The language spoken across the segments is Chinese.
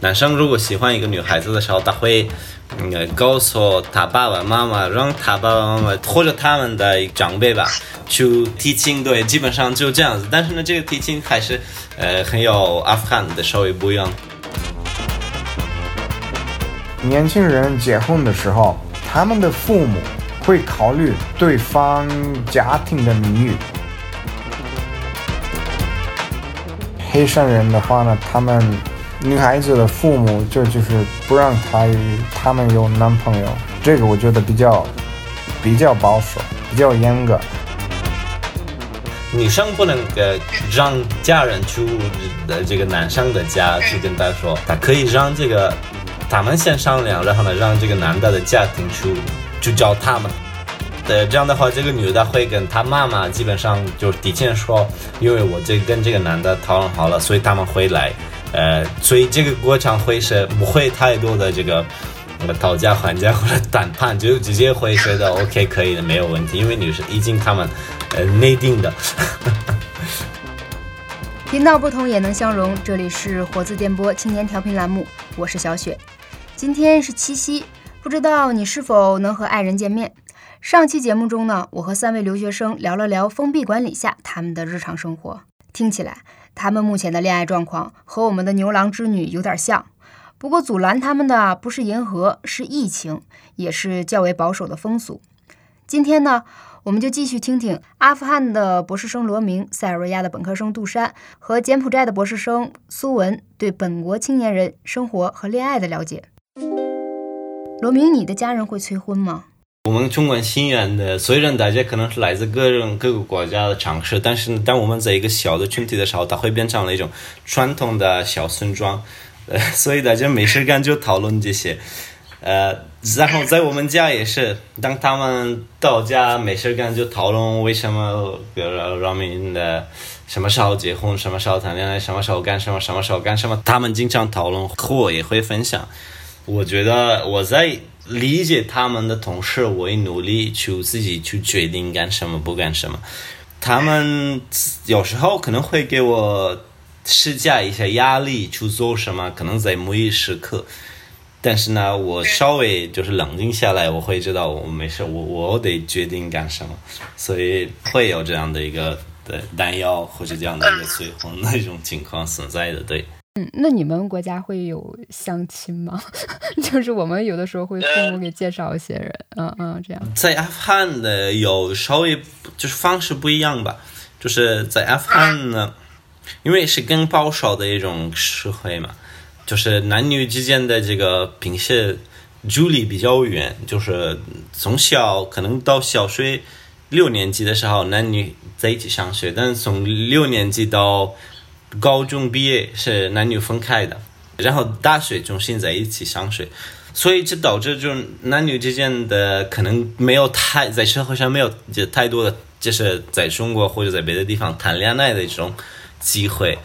男生如果喜欢一个女孩子的时候，他会嗯告诉他爸爸妈妈，让他爸爸妈妈或者他们的长辈吧去提亲，对，基本上就这样子。但是呢，这个提亲还是呃很有阿富汗的稍微不一样。年轻人结婚的时候，他们的父母会考虑对方家庭的名誉。黑山人的话呢，他们女孩子的父母就就是不让她他们有男朋友，这个我觉得比较比较保守，比较严格。女生不能呃让家人去的这个男生的家去跟他说，他可以让这个。他们先商量，然后呢，让这个男的的家庭去去找他们。对，这样的话，这个女的会跟他妈妈基本上就提前说，因为我这跟这个男的讨论好了，所以他们会来。呃，所以这个过程会是不会太多的这个讨价还价或者谈判，就直接会觉得 OK 可以的，没有问题，因为女生已经他们呃内定的。频道不同也能相融，这里是活字电波青年调频栏目，我是小雪。今天是七夕，不知道你是否能和爱人见面？上期节目中呢，我和三位留学生聊了聊封闭管理下他们的日常生活。听起来，他们目前的恋爱状况和我们的牛郎织女有点像。不过阻拦他们的不是银河，是疫情，也是较为保守的风俗。今天呢，我们就继续听听阿富汗的博士生罗明、塞尔维亚的本科生杜珊和柬埔寨的博士生苏文对本国青年人生活和恋爱的了解。罗明，你的家人会催婚吗？我们中国新源的，虽然大家可能是来自各种各个国家的城市，但是当我们在一个小的群体的时候，它会变成了一种传统的小村庄，呃，所以大家没事干就讨论这些，呃，然后在我们家也是，当他们到家没事干就讨论为什么罗明的什么时候结婚，什么时候谈恋爱，什么时候干什么，什么时候干什么，他们经常讨论，和我也会分享。我觉得我在理解他们的同时，我也努力去自己去决定干什么不干什么。他们有时候可能会给我施加一些压力去做什么，可能在某一时刻。但是呢，我稍微就是冷静下来，我会知道我没事，我我得决定干什么，所以会有这样的一个对担忧或者这样的一个催婚那种情况存在的，对。嗯，那你们国家会有相亲吗？就是我们有的时候会父母给介绍一些人，嗯嗯，这样。在阿富汗的有稍微就是方式不一样吧，就是在阿富汗呢，因为是更保守的一种社会嘛，就是男女之间的这个平时距离比较远，就是从小可能到小学六年级的时候男女在一起上学，但是从六年级到高中毕业是男女分开的，然后大学重新在一起上学，所以这导致就男女之间的可能没有太在社会上没有就太多的，就是在中国或者在别的地方谈恋爱的一种机会。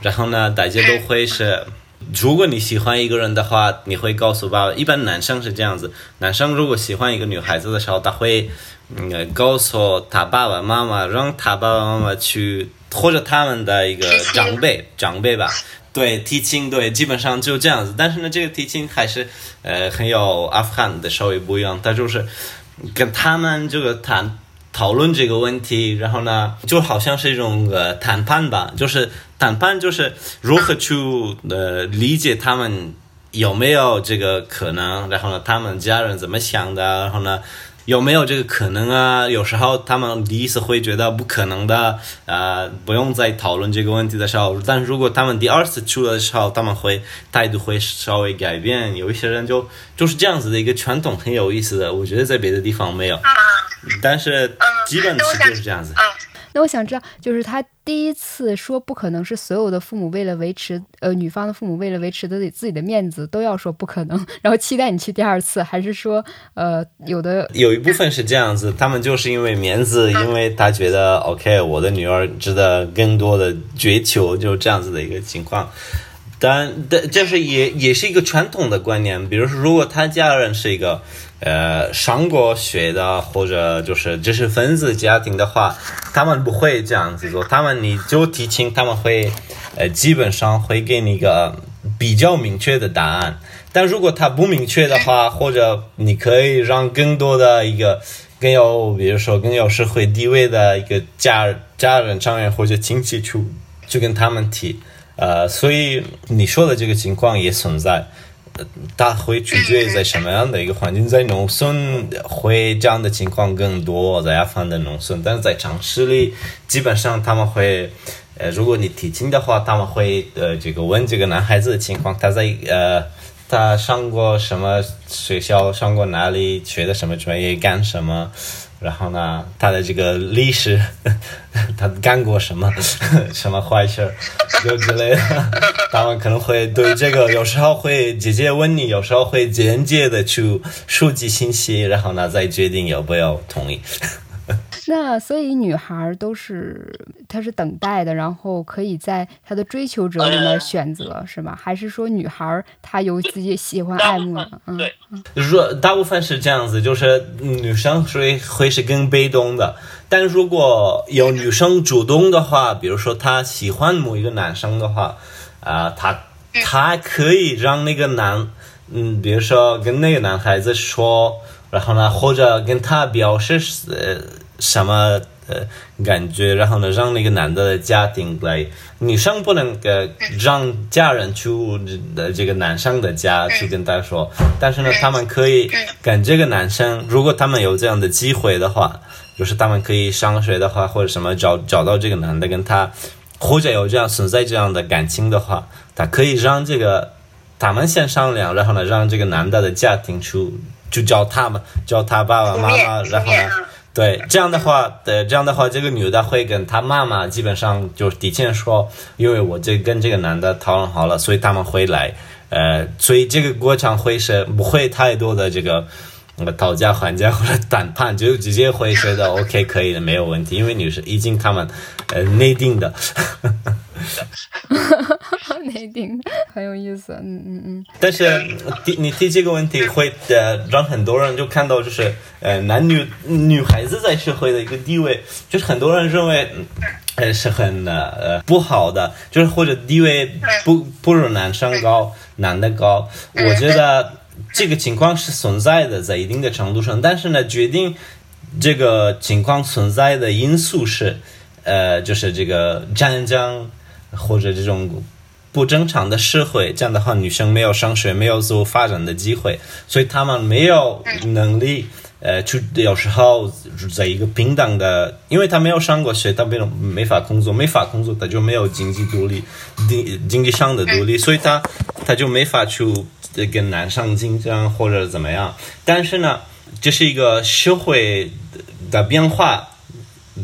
然后呢，大家都会是，如果你喜欢一个人的话，你会告诉爸爸。一般男生是这样子，男生如果喜欢一个女孩子的时候，他会嗯告诉他爸爸妈妈，让他爸爸妈妈去。或者他们的一个长辈长辈吧，对提亲，对基本上就这样子。但是呢，这个提亲还是呃很有阿富汗的稍微不一样，他就是跟他们这个谈讨论这个问题，然后呢就好像是一种呃谈判吧，就是谈判就是如何去呃理解他们有没有这个可能，然后呢他们家人怎么想的，然后呢。有没有这个可能啊？有时候他们第一次会觉得不可能的，呃，不用再讨论这个问题的时候。但如果他们第二次出了的时候，他们会态度会稍微改变。有一些人就就是这样子的一个传统，很有意思的。我觉得在别的地方没有，但是基本是就是这样子。那我想知道，就是他第一次说不可能是所有的父母为了维持，呃，女方的父母为了维持自己自己的面子都要说不可能，然后期待你去第二次，还是说，呃，有的有一部分是这样子，他们就是因为面子，因为他觉得 OK，我的女儿值得更多的追求，就这样子的一个情况。但但这是也也是一个传统的观念，比如说，如果他家人是一个。呃，上过学的或者就是知识分子家庭的话，他们不会这样子做。他们你就提亲，他们会呃基本上会给你一个比较明确的答案。但如果他不明确的话，或者你可以让更多的一个更有，比如说更有社会地位的一个家家人、成员或者亲戚去去跟他们提。呃，所以你说的这个情况也存在。它会取决于在什么样的一个环境，在农村会这样的情况更多，在阿富汗的农村，但是在城市里，基本上他们会，呃，如果你提亲的话，他们会呃这个问这个男孩子的情况，他在呃他上过什么学校，上过哪里，学的什么专业，干什么。然后呢，他的这个历史，他干过什么 什么坏事儿，就之类的，他们可能会对这个有时候会直接问你，有时候会间接的去收集信息，然后呢再决定要不要同意。那所以女孩都是，她是等待的，然后可以在她的追求者里面选择，是吗？还是说女孩她有自己喜欢爱慕的？嗯，就是说大部分是这样子，就是女生会会是更被动的，但如果有女生主动的话，比如说她喜欢某一个男生的话，啊，她她可以让那个男，嗯，比如说跟那个男孩子说，然后呢，或者跟他表示呃。什么呃感觉？然后呢，让那个男的的家庭来，女生不能呃让家人去的这个男生的家去跟他说，但是呢，他们可以跟这个男生，如果他们有这样的机会的话，就是他们可以上学的话，或者什么找找到这个男的跟他，或者有这样存在这样的感情的话，他可以让这个他们先商量，然后呢，让这个男的的家庭去就叫他们叫他爸爸妈妈，然后呢。对，这样的话，对，这样的话，这个女的会跟她妈妈基本上就提前说，因为我这跟这个男的讨论好了，所以他们会来，呃，所以这个过程会是不会太多的这个讨价还价或者谈判，就直接会觉得 OK 可以的，没有问题，因为你是已经他们呃内定的。内定很有意思，嗯嗯嗯。但是提你提这个问题，会呃让很多人就看到，就是呃男女女孩子在社会的一个地位，就是很多人认为呃是很呃不好的，就是或者地位不不如男生高，男的高。我觉得这个情况是存在的，在一定的程度上，但是呢，决定这个情况存在的因素是呃就是这个战争。或者这种不正常的社会，这样的话，女生没有上学，没有自我发展的机会，所以她们没有能力，呃，去有时候在一个平等的，因为她没有上过学，她没有没法工作，没法工作，她就没有经济独立，经经济上的独立，所以她她就没法去跟男生竞争或者怎么样。但是呢，这是一个社会的变化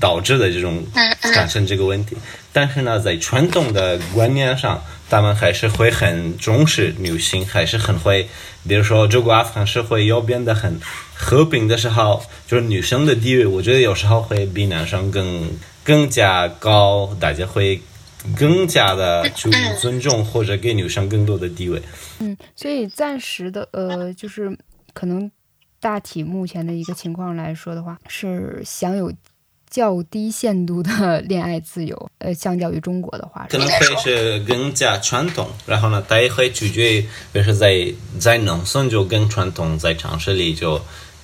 导致的这种产生这个问题。但是呢，在传统的观念上，他们还是会很重视女性，还是很会，比如说，如果阿富汗社会要变得很和平的时候，就是女生的地位，我觉得有时候会比男生更更加高，大家会更加的去尊重或者给女生更多的地位。嗯，所以暂时的，呃，就是可能大体目前的一个情况来说的话，是享有。较低限度的恋爱自由，呃，相较于中国的话，可能会是更加传统。然后呢，它也会取决于，比如说在在农村就更传统，在城市里就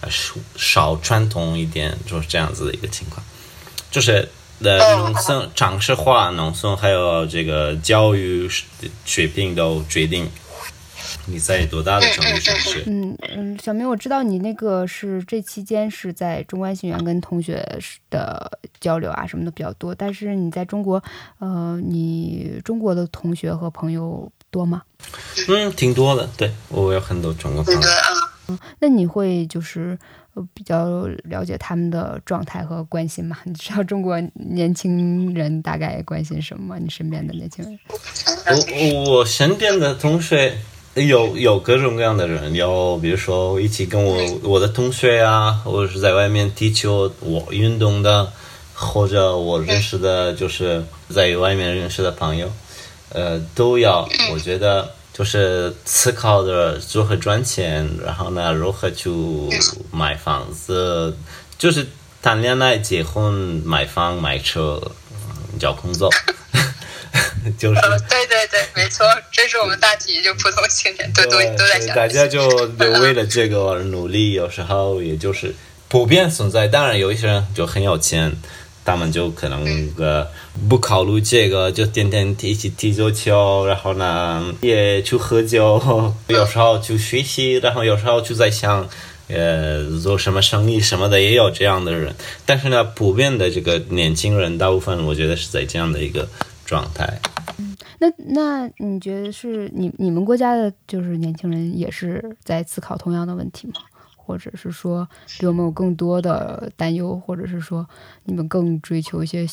少少传统一点，就是这样子的一个情况。就是的，农村城市化，农村还有这个教育水平都决定。你在多大的城市？嗯嗯，小明，我知道你那个是这期间是在中关新园跟同学的交流啊，什么的比较多。但是你在中国，呃，你中国的同学和朋友多吗？嗯，挺多的。对我有很多中国朋友。嗯，那你会就是比较了解他们的状态和关心吗？你知道中国年轻人大概关心什么吗？你身边的年轻人？我我身边的同学。有有各种各样的人，有比如说一起跟我我的同学啊，或者是在外面踢球、我运动的，或者我认识的，就是在外面认识的朋友，呃，都要。我觉得就是思考着如何赚钱，然后呢，如何去买房子，就是谈恋爱、结婚、买房、买车、找工作。就是对对对，没错，这是我们大体就普通青年都都都在想。大家就就为了这个而努力，有时候也就是普遍存在。当然，有一些人就很有钱。他们就可能呃不考虑这个，就天天一起踢足球，然后呢也去喝酒，有时候去学习，然后有时候就在想，呃做什么生意什么的，也有这样的人。但是呢，普遍的这个年轻人，大部分我觉得是在这样的一个状态。嗯，那那你觉得是你你们国家的就是年轻人也是在思考同样的问题吗？或者是说有没有更多的担忧，或者是说你们更追求一些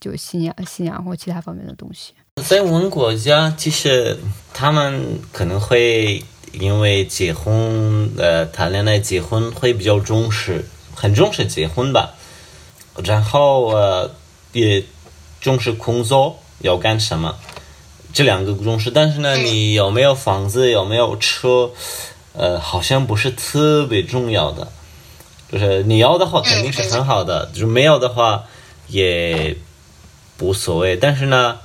就信仰、信仰或其他方面的东西？在我们国家，其实他们可能会因为结婚，呃，谈恋爱、结婚会比较重视，很重视结婚吧。然后呃，也重视工作要干什么，这两个重视。但是呢，你有没有房子，有没有车？呃，好像不是特别重要的，就是你要的话肯定是很好的，就是没有的话也无所谓。但是呢，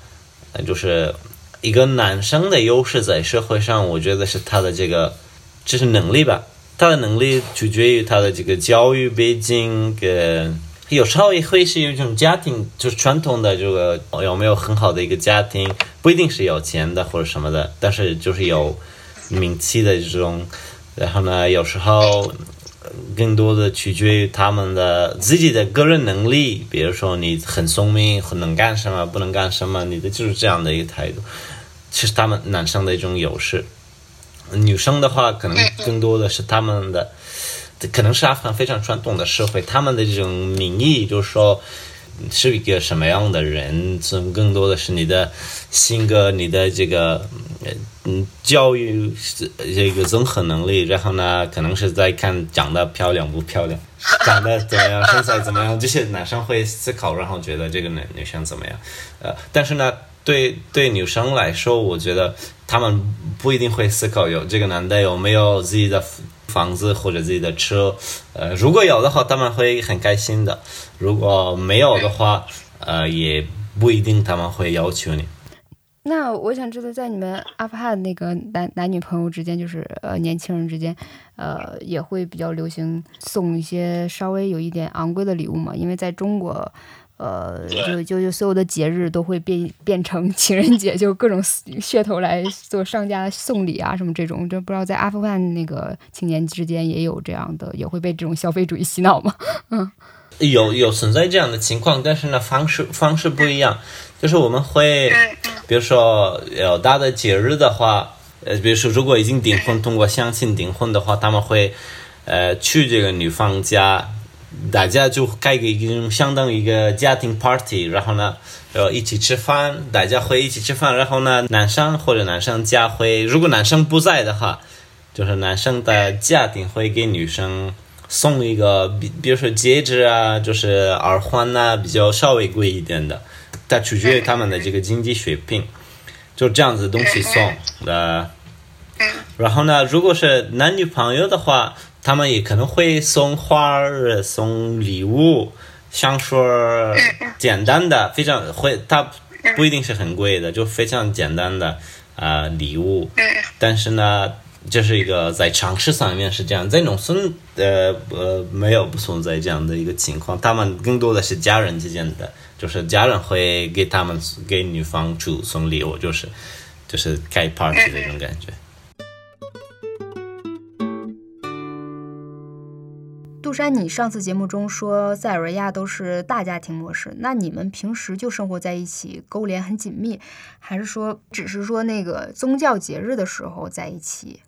就是一个男生的优势在社会上，我觉得是他的这个这是能力吧，他的能力取决于他的这个教育背景，跟有时候也会是一种家庭，就是传统的这个有没有很好的一个家庭，不一定是有钱的或者什么的，但是就是有。名气的这种，然后呢，有时候更多的取决于他们的自己的个人能力。比如说，你很聪明，很能干什么，不能干什么，你的就是这样的一个态度。其实他们男生的一种优势，女生的话，可能更多的是他们的，可能是阿富汗非常传统的社会，他们的这种名义就是说。是一个什么样的人？从更多的是你的性格，你的这个嗯教育这个综合能力。然后呢，可能是在看长得漂亮不漂亮，长得怎么样，身材怎么样，这些男生会思考，然后觉得这个女女生怎么样。呃，但是呢，对对女生来说，我觉得他们不一定会思考有这个男的有没有自己的。房子或者自己的车，呃，如果有的话，他们会很开心的；如果没有的话，呃，也不一定他们会要求你。那我想知道，在你们阿富汗那个男男女朋友之间，就是呃年轻人之间，呃，也会比较流行送一些稍微有一点昂贵的礼物吗？因为在中国。呃，就就就所有的节日都会变变成情人节，就各种噱头来做商家送礼啊什么这种，就不知道在阿富汗那个青年之间也有这样的，也会被这种消费主义洗脑吗？嗯，有有存在这样的情况，但是呢方式方式不一样，就是我们会，比如说有大的节日的话，呃，比如说如果已经订婚，通过相亲订婚的话，他们会呃去这个女方家。大家就开个一个相当于一个家庭 party，然后呢，呃，一起吃饭，大家会一起吃饭，然后呢，男生或者男生家会，如果男生不在的话，就是男生的家庭会给女生送一个，比比如说戒指啊，就是耳环呐，比较稍微贵一点的，但取决于他们的这个经济水平，就这样子东西送呃，然后呢，如果是男女朋友的话。他们也可能会送花儿、送礼物、香水儿，简单的，非常会，它不一定是很贵的，就非常简单的啊礼物。但是呢，这是一个在城市上面是这样，在农村呃呃没有不存在这样的一个情况，他们更多的是家人之间的，就是家人会给他们给女方去送礼物，就是就是开 party 的那种感觉。山，你上次节目中说塞尔维亚都是大家庭模式，那你们平时就生活在一起，勾连很紧密，还是说只是说那个宗教节日的时候在一起？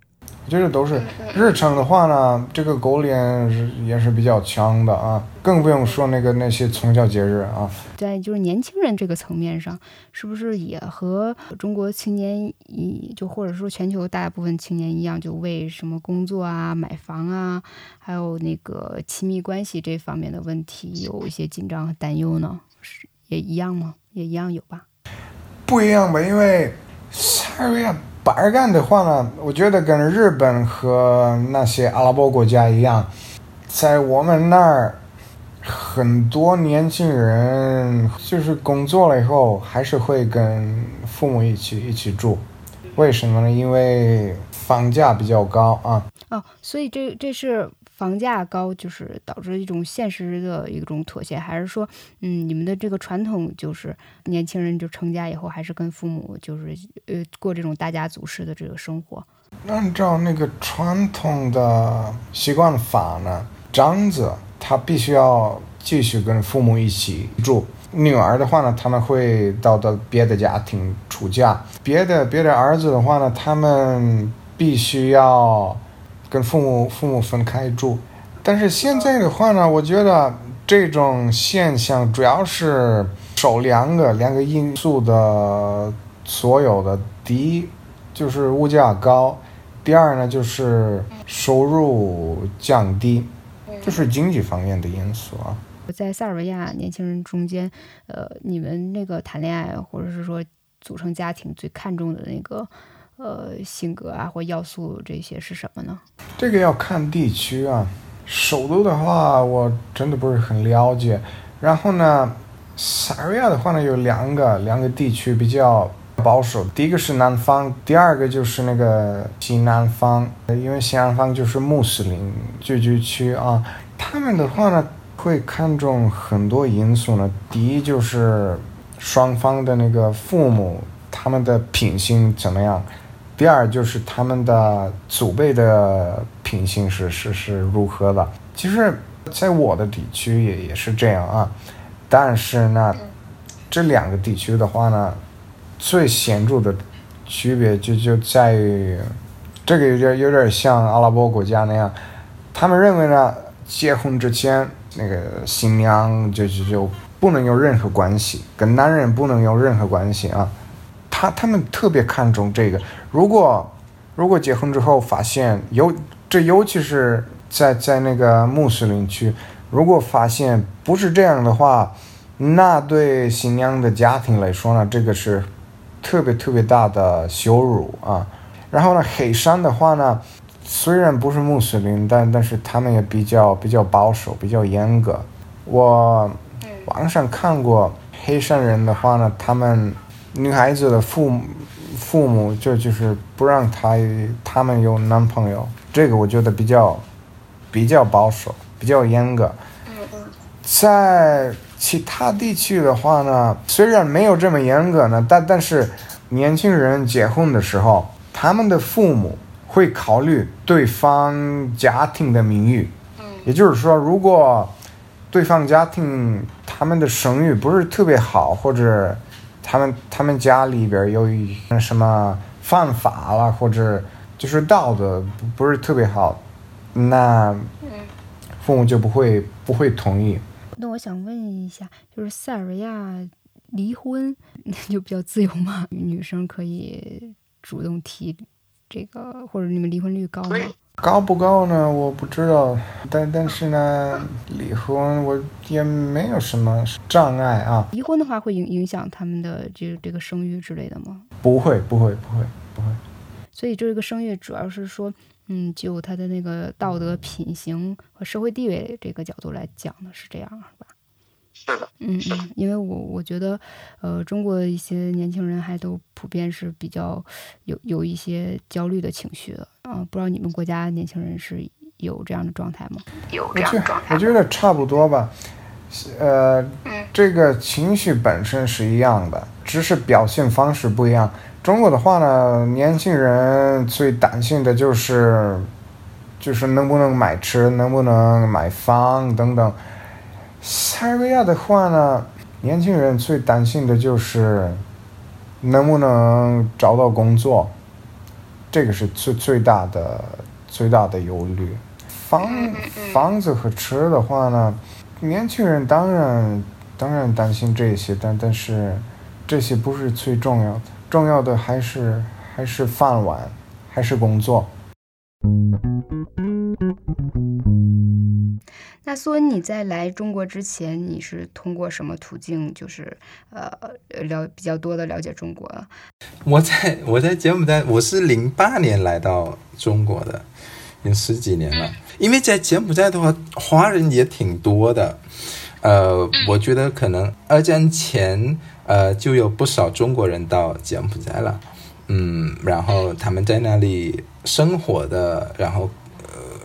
就是都是日常的话呢，这个狗脸是也是比较强的啊，更不用说那个那些宗教节日啊。在就是年轻人这个层面上，是不是也和中国青年一就或者说全球大部分青年一样，就为什么工作啊、买房啊，还有那个亲密关系这方面的问题有一些紧张和担忧呢？是也一样吗？也一样有吧？不一样吧，因为塞尔。干的话呢，我觉得跟日本和那些阿拉伯国家一样，在我们那儿很多年轻人就是工作了以后，还是会跟父母一起一起住。为什么呢？因为房价比较高啊。哦，所以这这是房价高，就是导致一种现实的一种妥协，还是说，嗯，你们的这个传统就是年轻人就成家以后，还是跟父母就是呃过这种大家族式的这个生活？按照那个传统的习惯法呢，长子他必须要继续跟父母一起住。女儿的话呢，他们会到到别的家庭出嫁。别的别的儿子的话呢，他们必须要跟父母父母分开住。但是现在的话呢，我觉得这种现象主要是受两个两个因素的所有的。第一就是物价高，第二呢就是收入降低，就是经济方面的因素啊。在塞尔维亚年轻人中间，呃，你们那个谈恋爱或者是说组成家庭最看重的那个呃性格啊或要素这些是什么呢？这个要看地区啊。首都的话，我真的不是很了解。然后呢，塞尔维亚的话呢，有两个两个地区比较保守。第一个是南方，第二个就是那个西南方，因为西南方就是穆斯林聚居区啊。他们的话呢。会看重很多因素呢。第一就是双方的那个父母他们的品行怎么样，第二就是他们的祖辈的品性是是是如何的。其实，在我的地区也也是这样啊。但是呢，这两个地区的话呢，最显著的区别就就在于，这个有点有点像阿拉伯国家那样，他们认为呢，结婚之前。那个新娘就就就不能有任何关系，跟男人不能有任何关系啊！他他们特别看重这个。如果如果结婚之后发现尤这尤其是在在那个穆斯林区，如果发现不是这样的话，那对新娘的家庭来说呢，这个是特别特别大的羞辱啊！然后呢，黑山的话呢？虽然不是穆斯林，但但是他们也比较比较保守，比较严格。我网上看过黑山人的话呢，他们女孩子的父母父母就就是不让他他们有男朋友，这个我觉得比较比较保守，比较严格。在其他地区的话呢，虽然没有这么严格呢，但但是年轻人结婚的时候，他们的父母。会考虑对方家庭的名誉，也就是说，如果对方家庭他们的声誉不是特别好，或者他们他们家里边有什么犯法了，或者就是道德不不是特别好，那父母就不会不会同意。那我想问一下，就是塞尔维亚离婚 就比较自由吗？女生可以主动提。这个或者你们离婚率高吗？高不高呢？我不知道，但但是呢，离婚我也没有什么障碍啊。离婚的话会影影响他们的这这个生育之类的吗？不会，不会，不会，不会。所以这个生育主要是说，嗯，就他的那个道德品行和社会地位这个角度来讲呢是这样，是吧？是的，嗯嗯，因为我我觉得，呃，中国一些年轻人还都普遍是比较有有一些焦虑的情绪的，啊，不知道你们国家年轻人是有这样的状态吗？有这样的状态，我觉得差不多吧，呃，这个情绪本身是一样的，只是表现方式不一样。中国的话呢，年轻人最担心的就是，就是能不能买车，能不能买房等等。塞尔维亚的话呢，年轻人最担心的就是能不能找到工作，这个是最最大的最大的忧虑。房房子和车的话呢，年轻人当然当然担心这些，但但是这些不是最重要的，重要的还是还是饭碗，还是工作。那苏恩，你在来中国之前，你是通过什么途径，就是呃了比较多的了解中国？我在我在柬埔寨，我是零八年来到中国的，有十几年了。因为在柬埔寨的话，华人也挺多的。呃，我觉得可能二战前，呃，就有不少中国人到柬埔寨了，嗯，然后他们在那里生活的，然后呃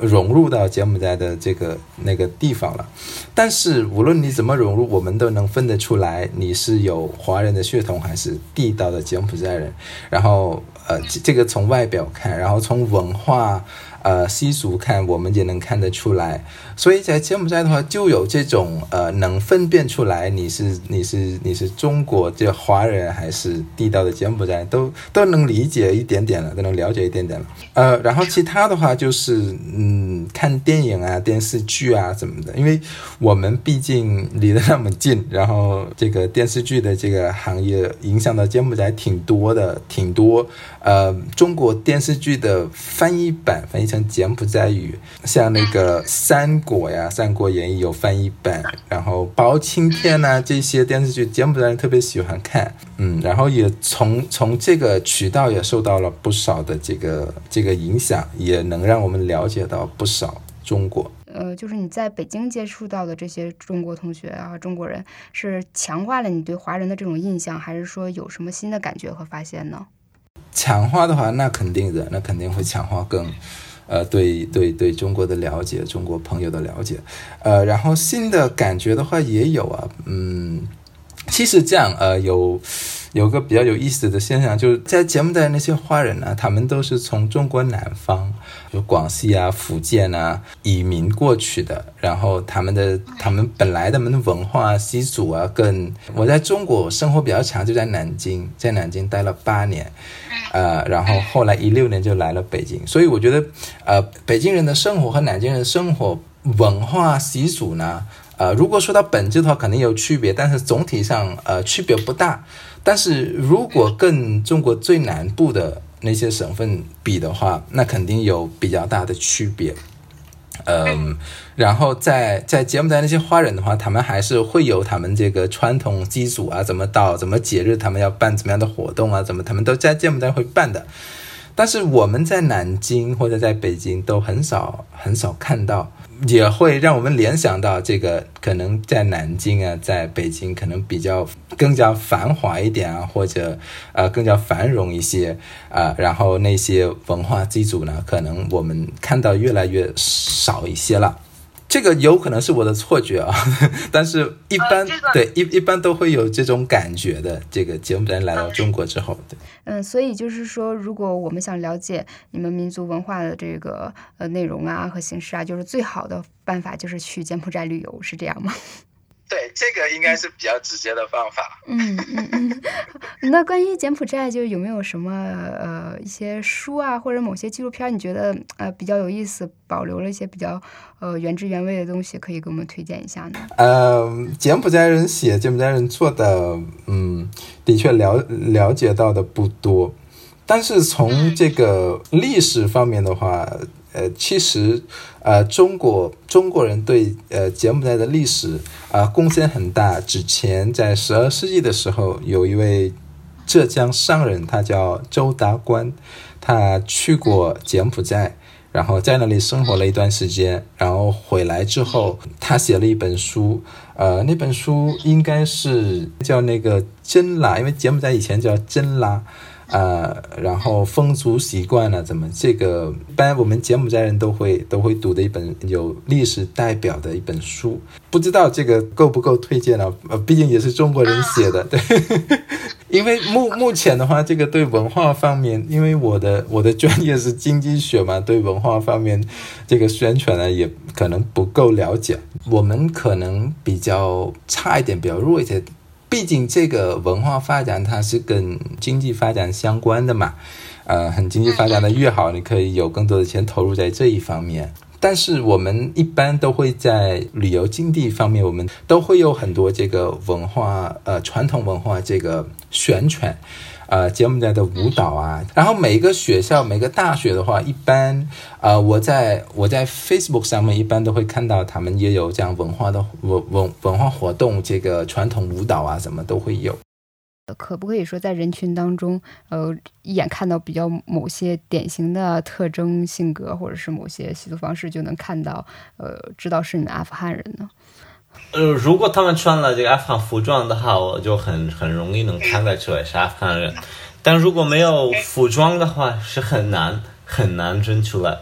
融入到柬埔寨的这个那个地方了。但是无论你怎么融入，我们都能分得出来，你是有华人的血统还是地道的柬埔寨人。然后呃，这个从外表看，然后从文化。呃，习俗看我们也能看得出来，所以在柬埔寨的话，就有这种呃，能分辨出来你是你是你是中国这华人还是地道的柬埔寨，都都能理解一点点了，都能了解一点点了。呃，然后其他的话就是嗯，看电影啊、电视剧啊什么的，因为我们毕竟离得那么近，然后这个电视剧的这个行业影响到柬埔寨挺多的，挺多。呃，中国电视剧的翻译版翻译成柬埔寨语，像那个《三国》呀，《三国演义》有翻译版，然后《包青天》呐这些电视剧，柬埔寨人特别喜欢看，嗯，然后也从从这个渠道也受到了不少的这个这个影响，也能让我们了解到不少中国。呃，就是你在北京接触到的这些中国同学啊，中国人，是强化了你对华人的这种印象，还是说有什么新的感觉和发现呢？强化的话，那肯定的，那肯定会强化更，呃，对对对中国的了解，中国朋友的了解，呃，然后新的感觉的话也有啊，嗯，其实这样，呃，有。有个比较有意思的现象，就是在柬埔寨那些华人呢，他们都是从中国南方，就广西啊、福建啊移民过去的。然后他们的他们本来他们的文化习俗啊，跟我在中国生活比较长，就在南京，在南京待了八年，呃，然后后来一六年就来了北京。所以我觉得，呃，北京人的生活和南京人的生活文化习俗呢，呃，如果说到本质的话，肯定有区别，但是总体上呃区别不大。但是如果跟中国最南部的那些省份比的话，那肯定有比较大的区别。嗯，然后在在柬埔寨那些华人的话，他们还是会有他们这个传统习俗啊，怎么到怎么节日，他们要办怎么样的活动啊，怎么他们都在柬埔寨会办的。但是我们在南京或者在北京都很少很少看到。也会让我们联想到这个，可能在南京啊，在北京可能比较更加繁华一点啊，或者呃更加繁荣一些啊，然后那些文化基础呢，可能我们看到越来越少一些了。这个有可能是我的错觉啊，但是一般对一一般都会有这种感觉的。这个柬埔寨来到中国之后，对，嗯，所以就是说，如果我们想了解你们民族文化的这个呃内容啊和形式啊，就是最好的办法就是去柬埔寨旅游，是这样吗？对，这个应该是比较直接的方法。嗯嗯嗯。那关于柬埔寨，就有没有什么呃一些书啊，或者某些纪录片，你觉得呃比较有意思，保留了一些比较呃原汁原味的东西，可以给我们推荐一下呢？呃，柬埔寨人写，柬埔寨人做的，嗯，的确了了解到的不多。但是从这个历史方面的话，呃，其实，呃，中国中国人对呃柬埔寨的历史啊贡献很大。之前在十二世纪的时候，有一位浙江商人，他叫周达观，他去过柬埔寨，然后在那里生活了一段时间，然后回来之后，他写了一本书，呃，那本书应该是叫那个真拉，因为柬埔寨以前叫真拉。呃，然后风俗习惯呢？怎么这个一般我们柬埔寨人都会都会读的一本有历史代表的一本书，不知道这个够不够推荐呢？呃，毕竟也是中国人写的，对。因为目目前的话，这个对文化方面，因为我的我的专业是经济学嘛，对文化方面这个宣传呢，也可能不够了解。我们可能比较差一点，比较弱一些。毕竟这个文化发展它是跟经济发展相关的嘛，呃，很经济发展的越好，你可以有更多的钱投入在这一方面。但是我们一般都会在旅游经济方面，我们都会有很多这个文化，呃，传统文化这个宣传。呃，柬埔寨的舞蹈啊，然后每个学校、每个大学的话，一般，呃，我在我在 Facebook 上面一般都会看到他们也有这样文化的文文文化活动，这个传统舞蹈啊，什么都会有。可不可以说在人群当中，呃，一眼看到比较某些典型的特征、性格，或者是某些习俗方式，就能看到，呃，知道是你们阿富汗人呢？呃，如果他们穿了这个阿富汗服装的话，我就很很容易能看得出来是阿富汗人。但如果没有服装的话，是很难很难认出来。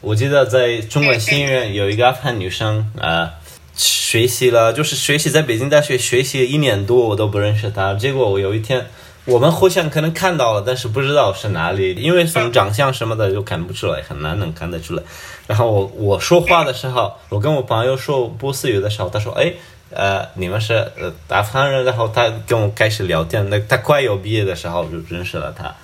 我记得在中国新院有一个阿富汗女生，啊。学习了，就是学习在北京大学学习一年多，我都不认识她。结果我有一天，我们互相可能看到了，但是不知道是哪里，因为从长相什么的就看不出来，很难能看得出来。然后我我说话的时候，我跟我朋友说波斯语的时候，他说：“哎，呃，你们是呃阿富汗人。”然后他跟我开始聊天。那他快要毕业的时候就认识了他，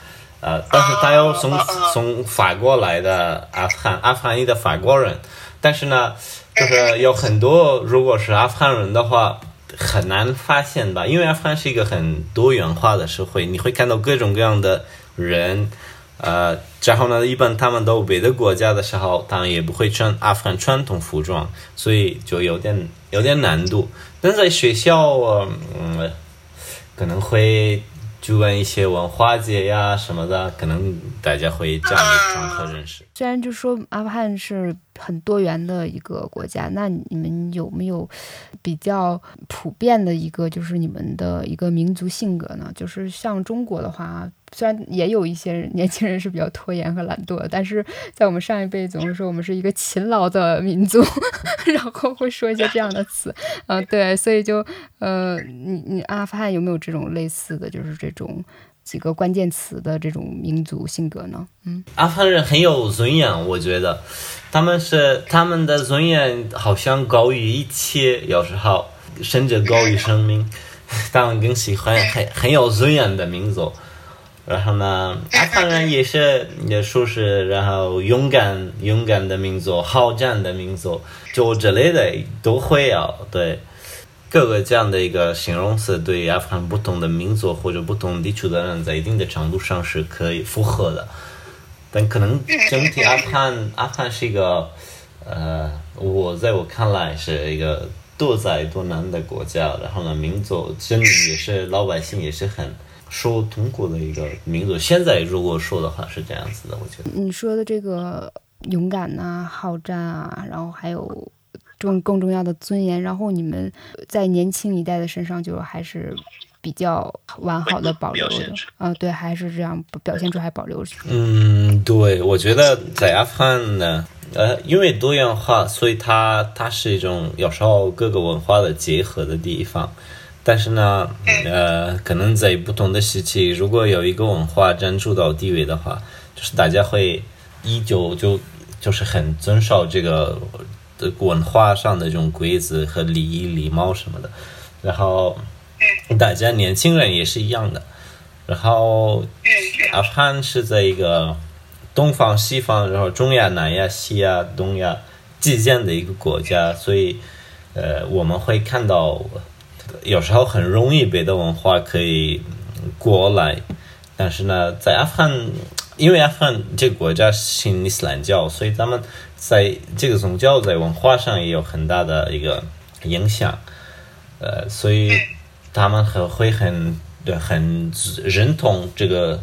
呃，但是他又从从法国来的阿富汗阿富汗裔的法国人，但是呢。就是有很多，如果是阿富汗人的话，很难发现吧？因为阿富汗是一个很多元化的社会，你会看到各种各样的人，呃，然后呢，一般他们到别的国家的时候，他们也不会穿阿富汗传统服装，所以就有点有点难度。但在学校，嗯，可能会。就问一些文化节呀什么的，可能大家会这样的场合认识。虽然就说阿富汗是很多元的一个国家，那你们有没有比较普遍的一个，就是你们的一个民族性格呢？就是像中国的话。虽然也有一些年轻人是比较拖延和懒惰的，但是在我们上一辈总是说我们是一个勤劳的民族，然后会说一些这样的词，嗯，对，所以就呃，你你阿富汗有没有这种类似的就是这种几个关键词的这种民族性格呢？嗯，阿富汗人很有尊严，我觉得他们是他们的尊严好像高于一切，有时候甚至高于生命，他们更喜欢很很有尊严的民族。然后呢，阿富汗人也是也说是，然后勇敢勇敢的民族，好战的民族，就之类的都会有。对，各个这样的一个形容词，对阿富汗不同的民族或者不同地区的人，在一定的程度上是可以符合的。但可能整体阿 富汗，阿富汗是一个，呃，我在我看来是一个多灾多难的国家。然后呢，民族人民也是老百姓也是很。受痛苦的一个民族，现在如果说的话是这样子的，我觉得你说的这个勇敢呐、好战啊，然后还有重更重要的尊严，然后你们在年轻一代的身上就还是比较完好的保留的啊，对，还是这样表现出还保留着。嗯，对，我觉得在阿富汗呢，呃，因为多元化，所以它它是一种有时候各个文化的结合的地方。但是呢，呃，可能在不同的时期，如果有一个文化占主导地位的话，就是大家会依旧就就是很遵守这个的文化上的这种规则和礼仪、礼貌什么的。然后，大家年轻人也是一样的。然后，阿富汗是在一个东方、西方，然后中亚、南亚、西亚、东亚之间的一个国家，所以，呃，我们会看到。有时候很容易别的文化可以过来，但是呢，在阿富汗，因为阿富汗这个国家信伊斯兰教，所以他们在这个宗教在文化上也有很大的一个影响，呃，所以他们很会很对很认同这个。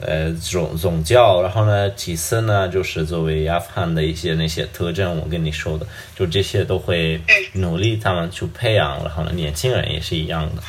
呃，总总教，然后呢，其次呢，就是作为阿富汗的一些那些特征，我跟你说的，就这些都会努力他们去培养，然后呢，年轻人也是一样的。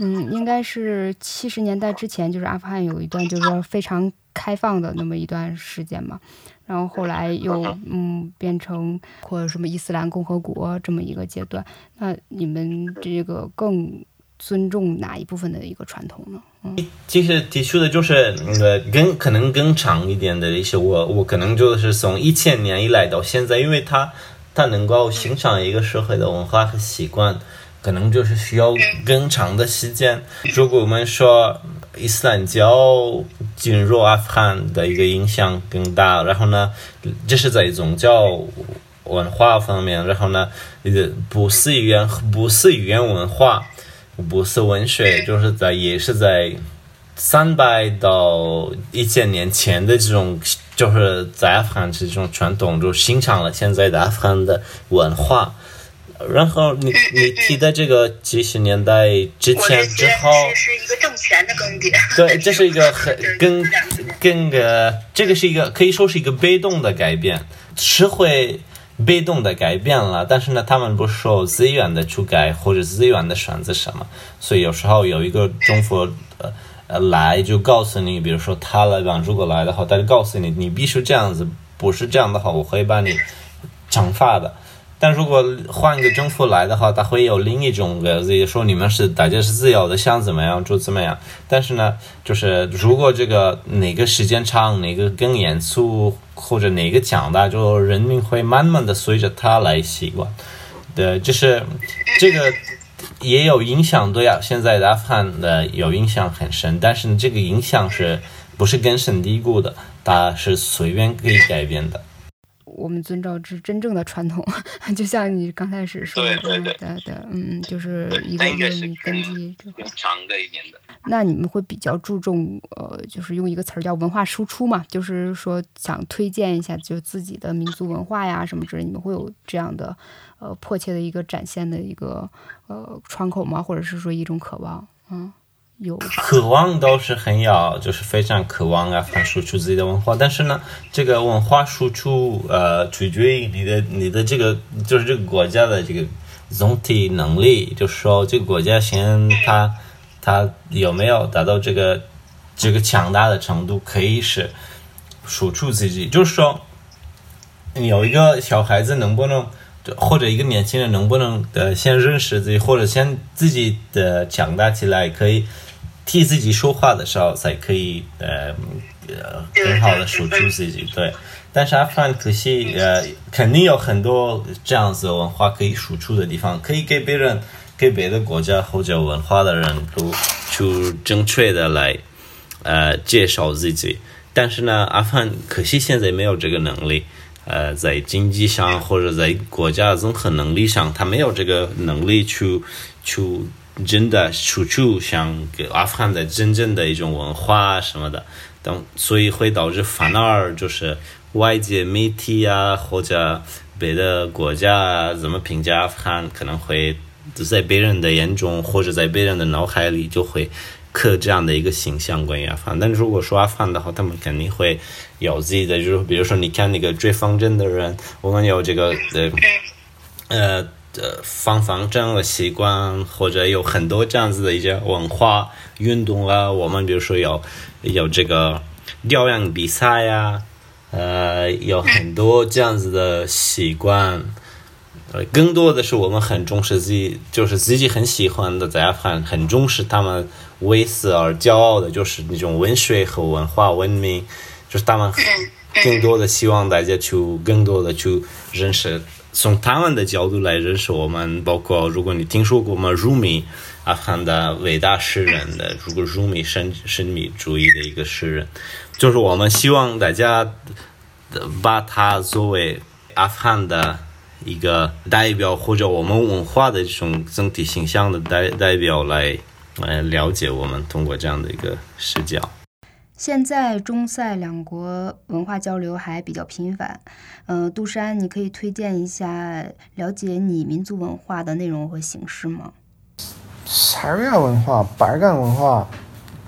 嗯，应该是七十年代之前，就是阿富汗有一段就是非常开放的那么一段时间嘛，然后后来又嗯变成或者什么伊斯兰共和国这么一个阶段，那你们这个更。尊重哪一部分的一个传统呢？嗯，其实提出的就是呃，更可能更长一点的一些，我我可能就是从一千年以来到现在，因为它它能够形成一个社会的文化和习惯，可能就是需要更长的时间。如果我们说伊斯兰教进入阿富汗的一个影响更大，然后呢，这是在宗教文化方面，然后呢，呃，不是语言不是语言文化。不是文学，就是在也是在三百到一千年前的这种，就是在阿富汗这种传统，就形成了现在的阿富汗的文化。然后你你提的这个几十年代之前之后，这是一个政权的更迭。对，这是一个很就是更个这个是一个可以说是一个被动的改变，社会被动的改变了，但是呢，他们不受资源的去改或者资源的选择什么，所以有时候有一个中国呃呃来就告诉你，比如说他来吧，如果来的话，他就告诉你你必须这样子，不是这样的话，我会把你惩罚的。但如果换个政府来的话，他会有另一种的，自己说你们是大家是自由的，想怎么样就怎么样。但是呢，就是如果这个哪个时间长，哪个更严肃，或者哪个强大，就人民会慢慢的随着他来习惯。对，就是这个也有影响，对啊，现在阿富汗的有影响很深，但是这个影响是不是根深蒂固的？它是随便可以改变的。我们遵照之真正的传统，就像你刚开始说的，对对对嗯，嗯就是一个它应该是论根基这块。长的一点的。那你们会比较注重，呃，就是用一个词儿叫文化输出嘛，就是说想推荐一下就自己的民族文化呀什么之类，你们会有这样的，呃，迫切的一个展现的一个呃窗口吗？或者是说一种渴望？嗯，有渴望都是很有，就是非常渴望啊，反输出自己的文化。但是呢，这个文化输出呃，取决于你的你的这个就是这个国家的这个总体能力，就是说这个国家先它它有没有达到这个这个强大的程度，可以是输出自己，就是说有一个小孩子能不能。或者一个年轻人能不能呃先认识自己，或者先自己的强大起来，可以替自己说话的时候，才可以呃呃很好的输出自己。对，但是阿富汗可惜呃肯定有很多这样子的文化可以输出的地方，可以给别人给别的国家或者文化的人都去正确的来呃介绍自己。但是呢，阿富汗可惜现在没有这个能力。呃，在经济上或者在国家综合能力上，他没有这个能力去去真的输出像给阿富汗的真正的一种文化什么的，等所以会导致反而就是外界媒体啊或者别的国家怎么评价阿富汗，可能会在别人的眼中或者在别人的脑海里就会。刻这样的一个形象关于阿富汗，但如果说阿富汗的话，他们肯定会有自己的，就是比如说你看那个追方阵的人，我们有这个呃呃呃放方阵的习惯，或者有很多这样子的一些文化运动啊，我们比如说有有这个调样比赛呀、呃，有很多这样子的习惯。呃，更多的是我们很重视自己，就是自己很喜欢的，在阿富汗很重视他们为此而骄傲的，就是那种文学和文化文明，就是他们更多的希望大家去更多的去认识，从他们的角度来认识我们。包括如果你听说过吗？如米，阿富汗的伟大诗人的，如果如米神神秘主义的一个诗人，就是我们希望大家把他作为阿富汗的。一个代表或者我们文化的这种整体形象的代代表来，来了解我们通过这样的一个视角。现在中塞两国文化交流还比较频繁，嗯、杜山，你可以推荐一下了解你民族文化的内容和形式吗？塞尔维亚文化、巴尔干文化，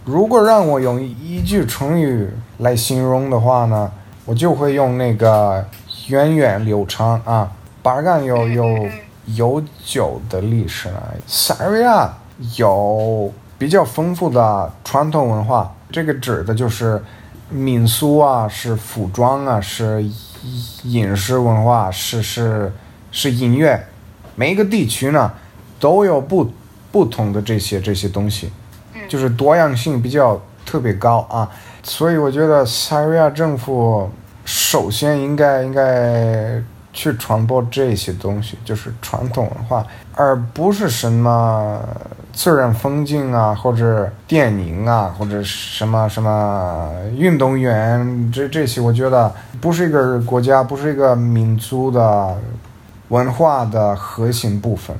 如果让我用一句成语来形容的话呢，我就会用那个源远流长啊。巴尔干有有悠久的历史呢，塞尔维亚有比较丰富的传统文化。这个指的就是民俗啊，是服装啊，是饮食文化，是是是音乐。每一个地区呢都有不不同的这些这些东西，就是多样性比较特别高啊。所以我觉得塞尔维亚政府首先应该应该。去传播这些东西，就是传统文化，而不是什么自然风景啊，或者电影啊，或者什么什么运动员，这这些我觉得不是一个国家，不是一个民族的文化的核心部分。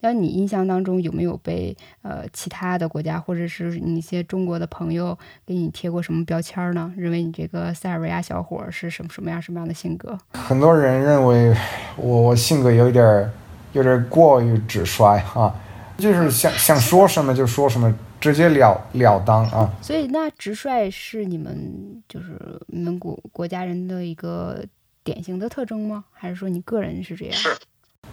那你印象当中有没有被呃其他的国家或者是你一些中国的朋友给你贴过什么标签呢？认为你这个塞尔维亚小伙是什么什么样什么样的性格？很多人认为我我性格有一点有点过于直率啊，就是想想说什么就说什么，直截了了当啊。所以那直率是你们就是你们国国家人的一个典型的特征吗？还是说你个人是这样？是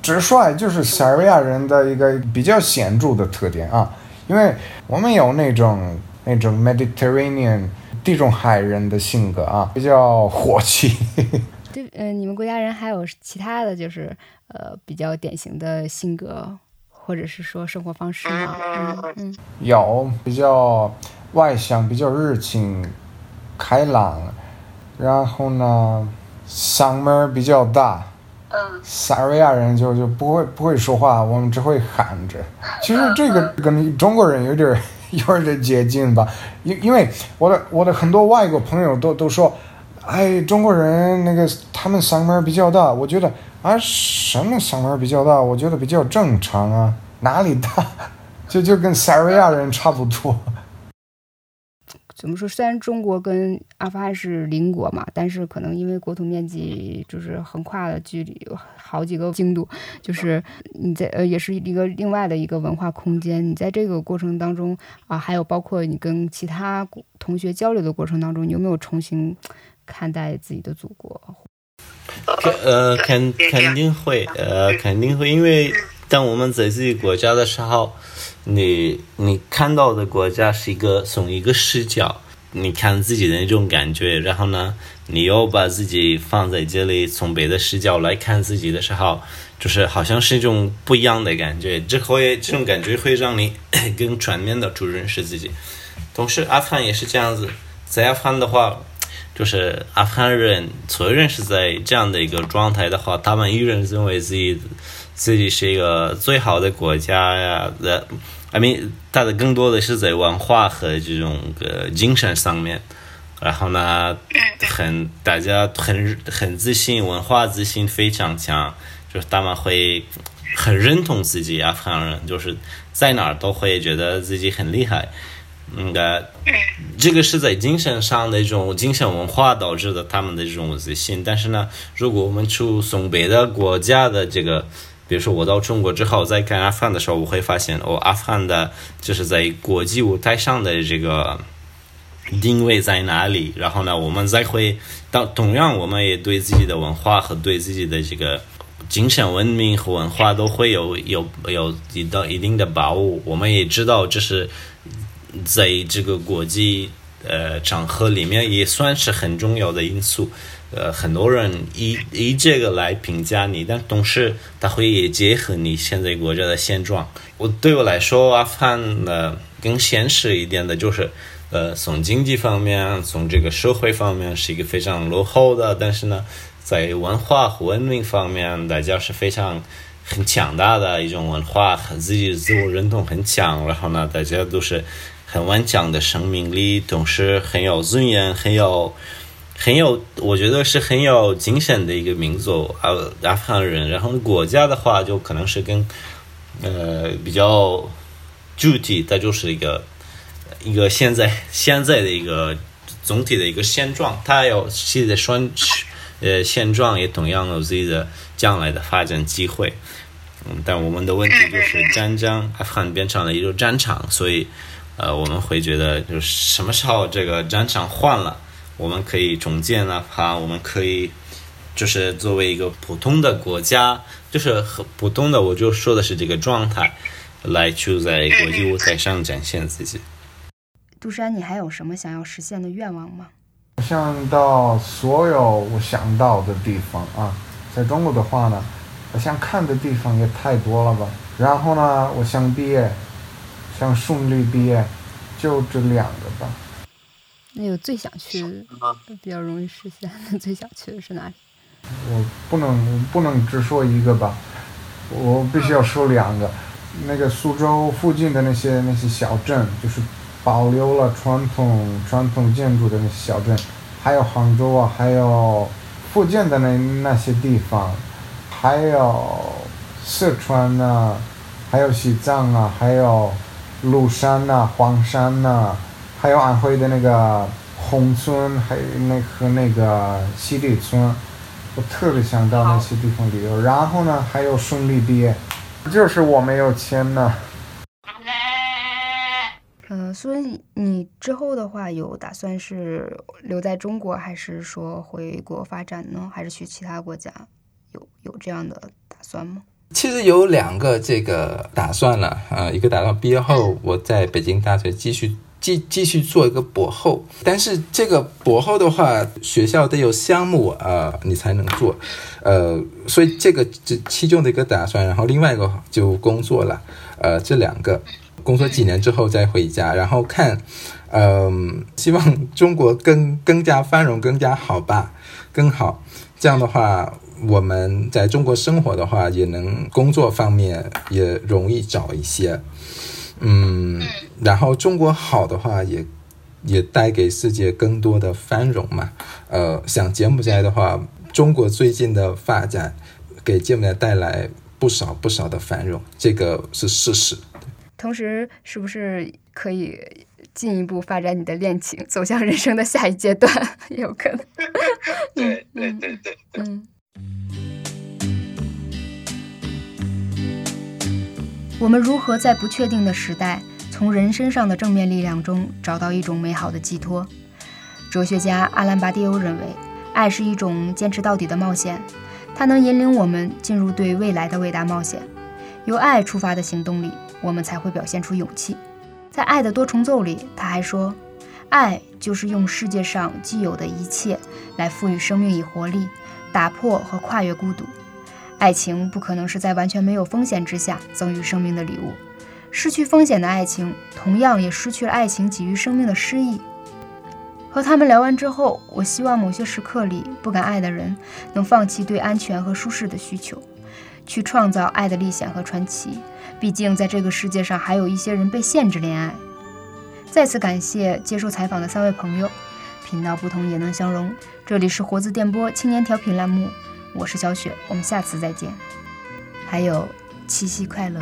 直率就是塞尔维亚人的一个比较显著的特点啊，因为我们有那种那种 Mediterranean 地中海人的性格啊，比较火气。对，嗯、你们国家人还有其他的就是呃比较典型的性格，或者是说生活方式吗？嗯嗯，有比较外向、比较热情、开朗，然后呢，嗓门儿比较大。嗯，塞尔维亚人就就不会不会说话，我们只会喊着。其实这个跟中国人有点儿 有点儿接近吧，因因为我的我的很多外国朋友都都说，哎，中国人那个他们嗓门比较大，我觉得啊什么嗓门比较大？我觉得比较正常啊，哪里大？就就跟塞尔维亚人差不多。怎么说？虽然中国跟阿富汗是邻国嘛，但是可能因为国土面积就是横跨的距离有好几个经度，就是你在呃也是一个另外的一个文化空间。你在这个过程当中啊，还有包括你跟其他同学交流的过程当中，你有没有重新看待自己的祖国？呃，肯肯定会，呃，肯定会，因为当我们在自己国家的时候，你你看到的国家是一个从一个视角，你看自己的那种感觉，然后呢，你又把自己放在这里，从别的视角来看自己的时候，就是好像是一种不一样的感觉，这会这种感觉会让你 更全面的去认识自己。同时，阿富汗也是这样子，在阿富汗的话。就是阿富汗人，所有人是在这样的一个状态的话，他们依然认为自己自己是一个最好的国家呀的。I mean，他的更多的是在文化和这种个精神上面。然后呢，很大家很很自信，文化自信非常强，就是他们会很认同自己。阿富汗人就是在哪儿都会觉得自己很厉害。嗯的，这个是在精神上的一种精神文化导致的他们的这种自信。但是呢，如果我们去从别的国家的这个，比如说我到中国之后再看阿富汗的时候，我会发现哦，阿富汗的就是在国际舞台上的这个定位在哪里。然后呢，我们再会到同样，我们也对自己的文化和对自己的这个精神文明和文化都会有有有一到一定的把握。我们也知道这是。在这个国际呃场合里面也算是很重要的因素，呃，很多人以以这个来评价你，但同时他会也结合你现在国家的现状。我对我来说，阿富汗呢更现实一点的就是，呃，从经济方面，从这个社会方面是一个非常落后的，但是呢，在文化和文明方面，大家是非常很强大的一种文化，自己自我认同很强，然后呢，大家都是。很顽强的生命力，同时很有尊严，很有，很有，我觉得是很有精神的一个民族，阿阿富汗人。然后国家的话，就可能是跟，呃，比较具体，它就是一个一个现在现在的一个总体的一个现状，它有自己的双，呃，现状也同样有自己的将来的发展机会。嗯，但我们的问题就是战争，阿富汗变成了一个战场，所以。呃，我们会觉得，就是什么时候这个战场换了，我们可以重建了它，我们可以，就是作为一个普通的国家，就是很普通的，我就说的是这个状态，来去在国际舞台上展现自己。杜山，你还有什么想要实现的愿望吗？我想到所有我想到的地方啊，在中国的话呢，我想看的地方也太多了吧。然后呢，我想毕业。想顺利毕业，就这两个吧。那有最想去的，比较容易实现的。最想去的是哪里？我不能不能只说一个吧，我必须要说两个。那个苏州附近的那些那些小镇，就是保留了传统传统建筑的那些小镇，还有杭州啊，还有福建的那那些地方，还有四川呐，还有西藏啊，还有。庐山呐，黄山呐，还有安徽的那个宏村，还有那和那个西里村，我特别想到那些地方旅游。然后呢，还有顺利毕业，就是我没有钱呢。嗯，所以你之后的话有打算是留在中国，还是说回国发展呢？还是去其他国家？有有这样的打算吗？其实有两个这个打算了啊，一个打算毕业后我在北京大学继续继继续做一个博后，但是这个博后的话，学校得有项目啊，你才能做，呃，所以这个这其中的一个打算，然后另外一个就工作了，呃，这两个。工作几年之后再回家，然后看，嗯，希望中国更更加繁荣，更加好吧，更好。这样的话，我们在中国生活的话，也能工作方面也容易找一些，嗯，然后中国好的话，也也带给世界更多的繁荣嘛。呃，像柬埔寨的话，中国最近的发展给柬埔寨带来不少不少的繁荣，这个是事实。同时，是不是可以进一步发展你的恋情，走向人生的下一阶段？有可能。对对对对，嗯。我们如何在不确定的时代，从人身上的正面力量中找到一种美好的寄托？哲学家阿兰·巴迪欧认为，爱是一种坚持到底的冒险，它能引领我们进入对未来的伟大冒险。由爱出发的行动里。我们才会表现出勇气。在《爱的多重奏》里，他还说：“爱就是用世界上既有的一切来赋予生命以活力，打破和跨越孤独。爱情不可能是在完全没有风险之下赠予生命的礼物。失去风险的爱情，同样也失去了爱情给予生命的诗意。”和他们聊完之后，我希望某些时刻里不敢爱的人能放弃对安全和舒适的需求。去创造爱的历险和传奇。毕竟，在这个世界上，还有一些人被限制恋爱。再次感谢接受采访的三位朋友。频道不同也能相融。这里是活字电波青年调频栏目，我是小雪，我们下次再见。还有，七夕快乐。